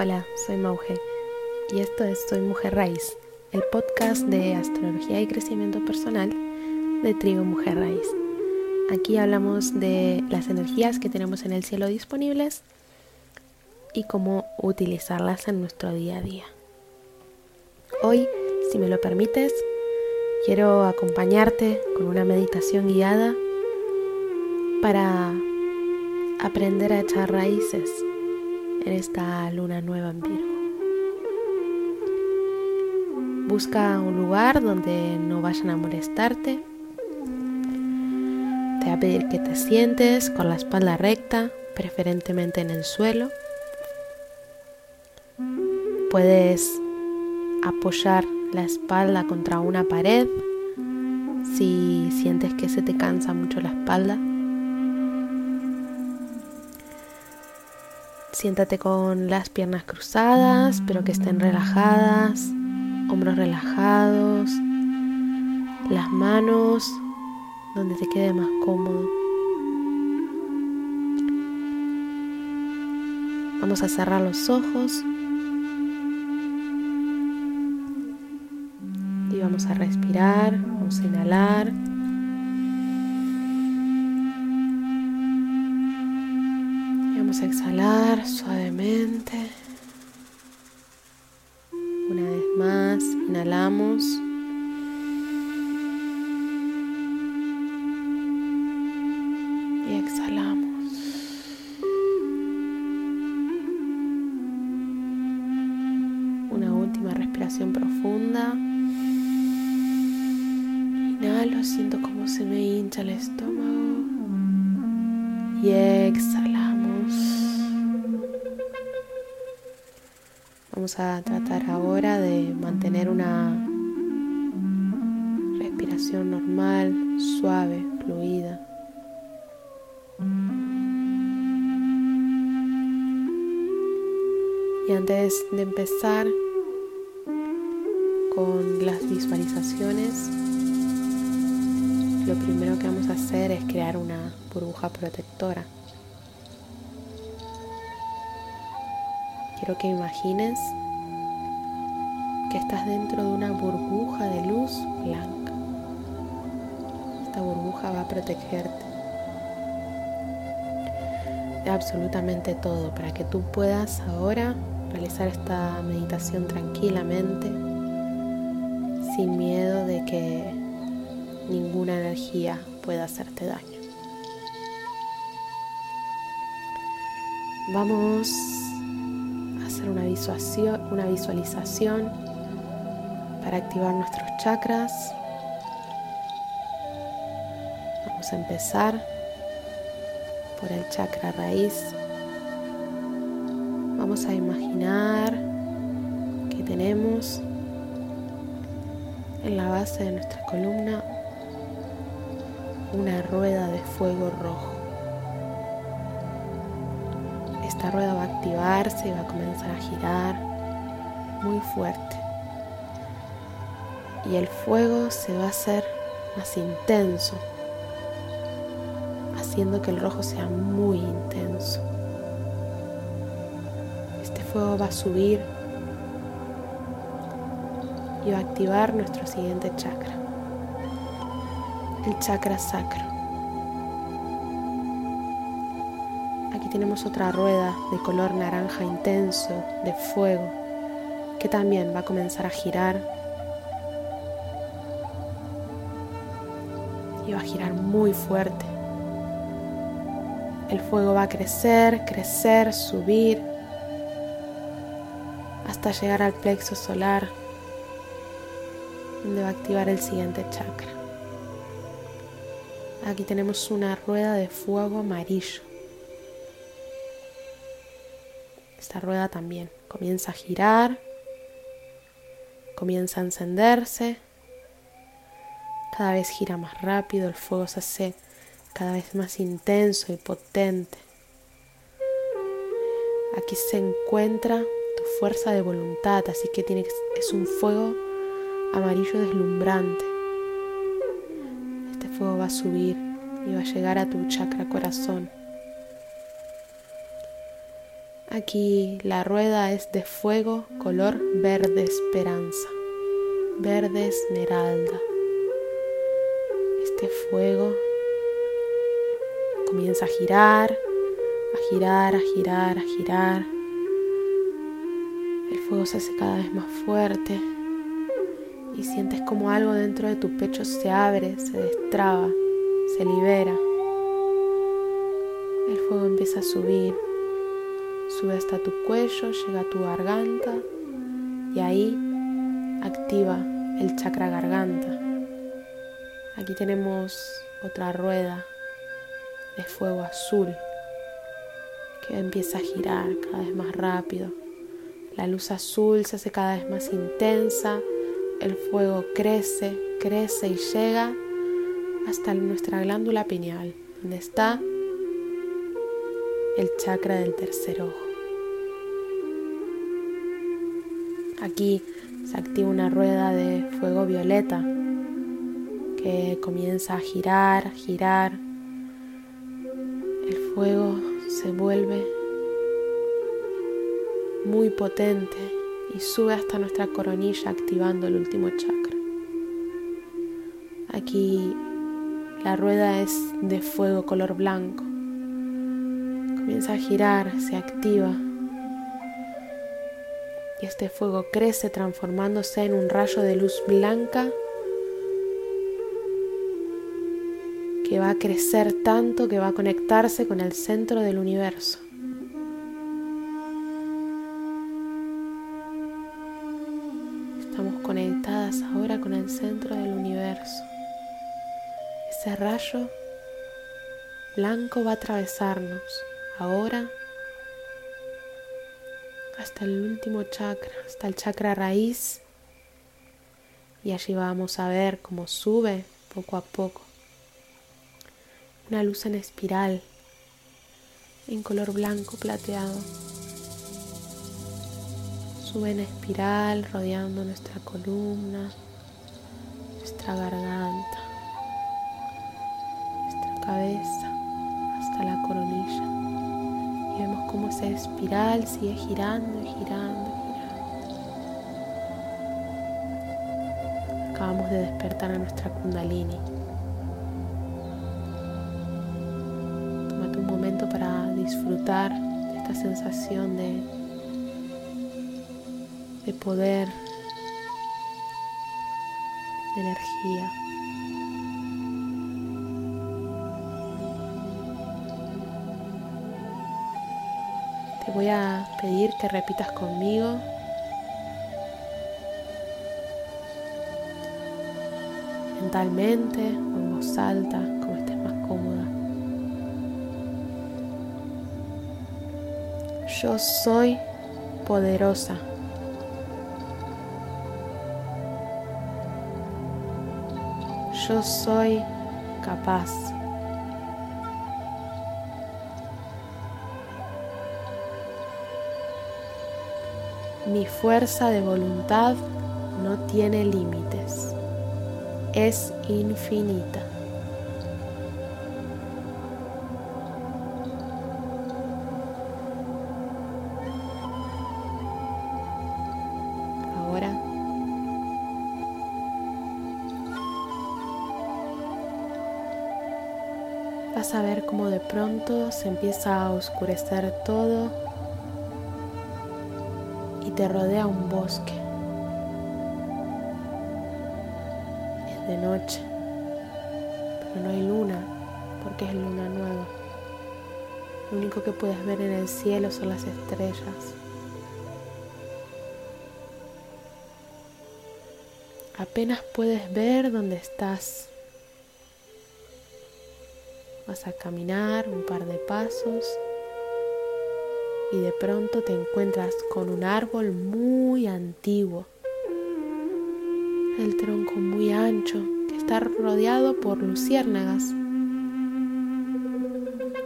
Hola, soy Mauge y esto es Soy Mujer Raíz, el podcast de astrología y crecimiento personal de Trigo Mujer Raíz. Aquí hablamos de las energías que tenemos en el cielo disponibles y cómo utilizarlas en nuestro día a día. Hoy, si me lo permites, quiero acompañarte con una meditación guiada para aprender a echar raíces en esta luna nueva en Virgo. Busca un lugar donde no vayan a molestarte. Te voy a pedir que te sientes con la espalda recta, preferentemente en el suelo. Puedes apoyar la espalda contra una pared si sientes que se te cansa mucho la espalda. Siéntate con las piernas cruzadas, pero que estén relajadas, hombros relajados, las manos donde te quede más cómodo. Vamos a cerrar los ojos y vamos a respirar, vamos a inhalar. Vamos a exhalar suavemente. Una vez más, inhalamos. Y exhalamos. Una última respiración profunda. Inhalo, siento cómo se me hincha el estómago. Y exhalamos. Vamos a tratar ahora de mantener una respiración normal, suave, fluida. Y antes de empezar con las visualizaciones, lo primero que vamos a hacer es crear una burbuja protectora. Quiero que imagines que estás dentro de una burbuja de luz blanca. Esta burbuja va a protegerte de absolutamente todo para que tú puedas ahora realizar esta meditación tranquilamente, sin miedo de que ninguna energía pueda hacerte daño. Vamos hacer una visualización, una visualización para activar nuestros chakras. Vamos a empezar por el chakra raíz. Vamos a imaginar que tenemos en la base de nuestra columna una rueda de fuego rojo. Esta rueda va a activarse y va a comenzar a girar muy fuerte. Y el fuego se va a hacer más intenso, haciendo que el rojo sea muy intenso. Este fuego va a subir y va a activar nuestro siguiente chakra, el chakra sacro. Tenemos otra rueda de color naranja intenso, de fuego, que también va a comenzar a girar. Y va a girar muy fuerte. El fuego va a crecer, crecer, subir, hasta llegar al plexo solar, donde va a activar el siguiente chakra. Aquí tenemos una rueda de fuego amarillo. Esta rueda también comienza a girar, comienza a encenderse, cada vez gira más rápido, el fuego se hace cada vez más intenso y potente. Aquí se encuentra tu fuerza de voluntad, así que tiene, es un fuego amarillo deslumbrante. Este fuego va a subir y va a llegar a tu chakra corazón Aquí la rueda es de fuego color verde esperanza, verde esmeralda. Este fuego comienza a girar, a girar, a girar, a girar. El fuego se hace cada vez más fuerte y sientes como algo dentro de tu pecho se abre, se destraba, se libera. El fuego empieza a subir, sube hasta tu cuello, llega a tu garganta y ahí activa el chakra garganta. Aquí tenemos otra rueda de fuego azul que empieza a girar cada vez más rápido. La luz azul se hace cada vez más intensa, el fuego crece, crece y llega hasta nuestra glándula pineal, donde está el chakra del tercer ojo. Aquí se activa una rueda de fuego violeta que comienza a girar, girar. El fuego se vuelve muy potente y sube hasta nuestra coronilla activando el último chakra. Aquí la rueda es de fuego color blanco. Comienza a girar, se activa y este fuego crece transformándose en un rayo de luz blanca que va a crecer tanto que va a conectarse con el centro del universo. Estamos conectadas ahora con el centro del universo. Ese rayo blanco va a atravesarnos ahora hasta el último chakra, hasta el chakra raíz. Y allí vamos a ver cómo sube poco a poco. Una luz en espiral, en color blanco plateado. Sube en espiral rodeando nuestra columna, nuestra garganta, nuestra cabeza hasta la coronilla cómo esa espiral sigue girando y girando girando. Acabamos de despertar a nuestra kundalini. Tómate un momento para disfrutar de esta sensación de, de poder, de energía. Voy a pedir que repitas conmigo. Mentalmente o en voz alta, como estés más cómoda. Yo soy poderosa. Yo soy capaz. Mi fuerza de voluntad no tiene límites, es infinita. Ahora vas a ver cómo de pronto se empieza a oscurecer todo te rodea un bosque. Es de noche, pero no hay luna porque es luna nueva. Lo único que puedes ver en el cielo son las estrellas. Apenas puedes ver dónde estás. Vas a caminar un par de pasos y de pronto te encuentras con un árbol muy antiguo, el tronco muy ancho que está rodeado por luciérnagas.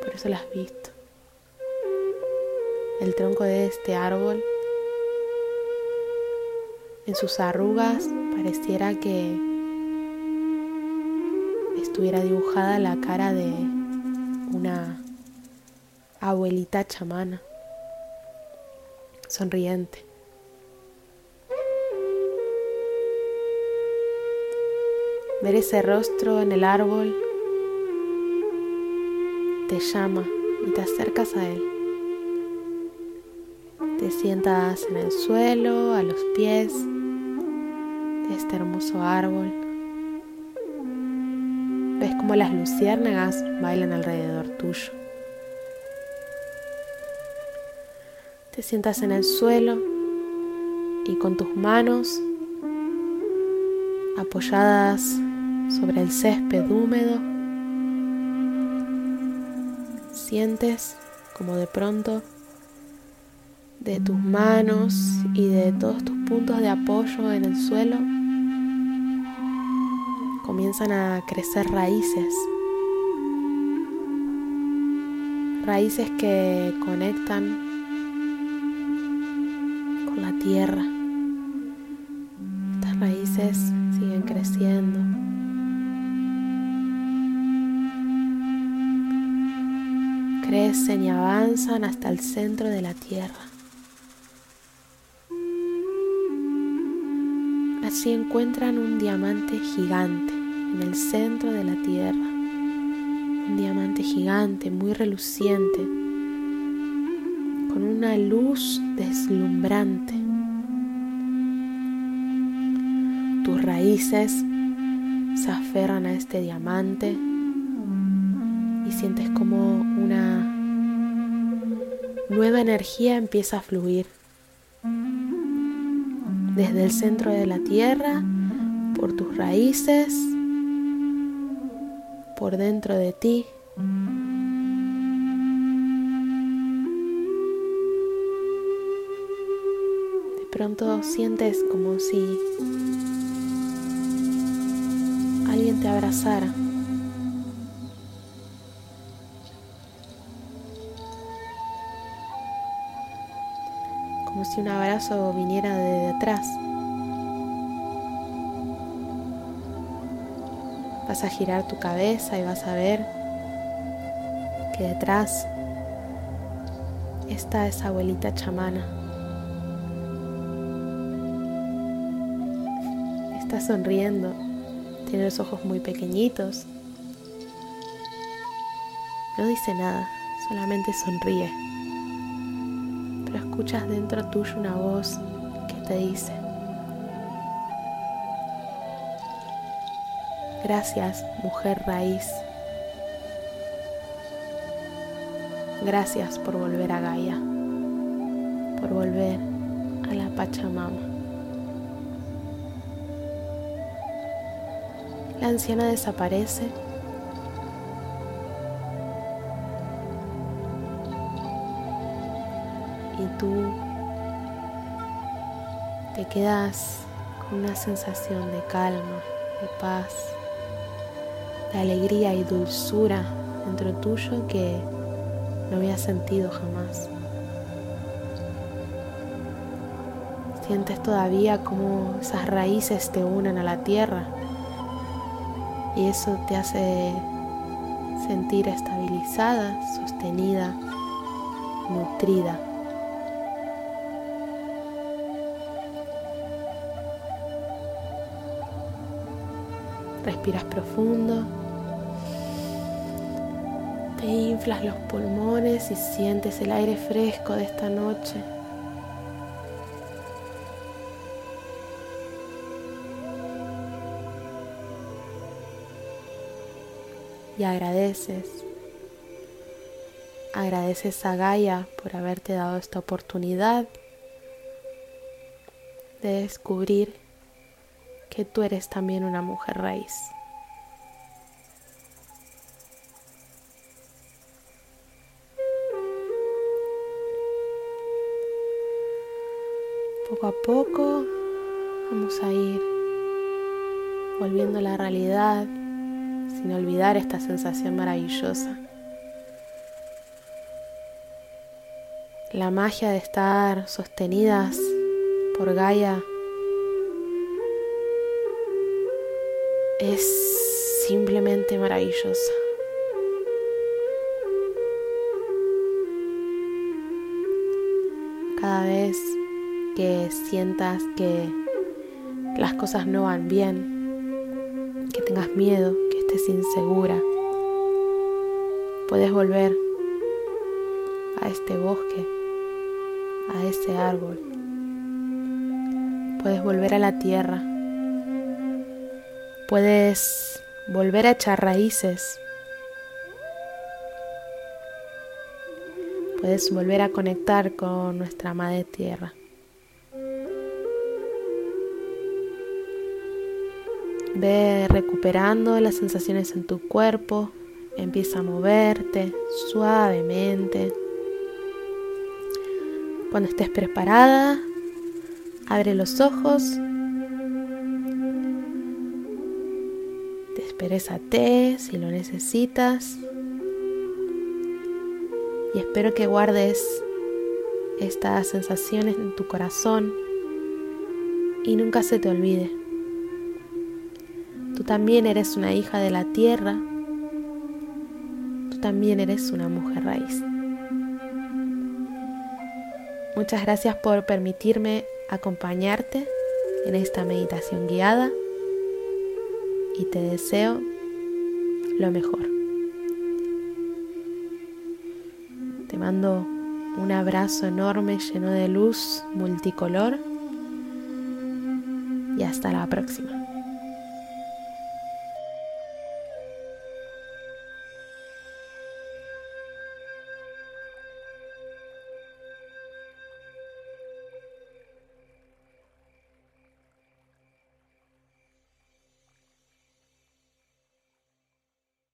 Por eso las has visto. El tronco de este árbol, en sus arrugas, pareciera que estuviera dibujada la cara de una abuelita chamana sonriente. Ver ese rostro en el árbol te llama y te acercas a él. Te sientas en el suelo, a los pies de este hermoso árbol. Ves como las luciérnagas bailan alrededor tuyo. Te sientas en el suelo y con tus manos apoyadas sobre el césped húmedo, sientes como de pronto de tus manos y de todos tus puntos de apoyo en el suelo comienzan a crecer raíces. Raíces que conectan tierra. Estas raíces siguen creciendo. Crecen y avanzan hasta el centro de la tierra. Así encuentran un diamante gigante en el centro de la tierra. Un diamante gigante, muy reluciente, con una luz deslumbrante. Tus raíces se aferran a este diamante y sientes como una nueva energía empieza a fluir desde el centro de la tierra, por tus raíces, por dentro de ti. De pronto sientes como si alguien te abrazara. como si un abrazo viniera de detrás. Vas a girar tu cabeza y vas a ver que detrás está esa abuelita chamana. Está sonriendo, tiene los ojos muy pequeñitos. No dice nada, solamente sonríe escuchas dentro tuyo una voz que te dice, gracias mujer raíz, gracias por volver a Gaia, por volver a la Pachamama. La anciana desaparece y tú te quedas con una sensación de calma, de paz, de alegría y dulzura dentro tuyo que no había sentido jamás. Sientes todavía como esas raíces te unen a la tierra y eso te hace sentir estabilizada, sostenida, nutrida. Respiras profundo. Te inflas los pulmones y sientes el aire fresco de esta noche. Y agradeces. Agradeces a Gaia por haberte dado esta oportunidad de descubrir que tú eres también una mujer raíz. Poco a poco vamos a ir volviendo a la realidad sin olvidar esta sensación maravillosa. La magia de estar sostenidas por Gaia es simplemente maravillosa. Cada vez que sientas que las cosas no van bien, que tengas miedo, estés insegura, puedes volver a este bosque, a ese árbol. Puedes volver a la tierra. Puedes volver a echar raíces. Puedes volver a conectar con nuestra madre tierra. Ve recuperando las sensaciones en tu cuerpo, empieza a moverte suavemente. Cuando estés preparada, abre los ojos, desperezate si lo necesitas y espero que guardes estas sensaciones en tu corazón y nunca se te olvide. Tú también eres una hija de la tierra también eres una mujer raíz. Muchas gracias por permitirme acompañarte en esta meditación guiada y te deseo lo mejor. Te mando un abrazo enorme lleno de luz multicolor y hasta la próxima.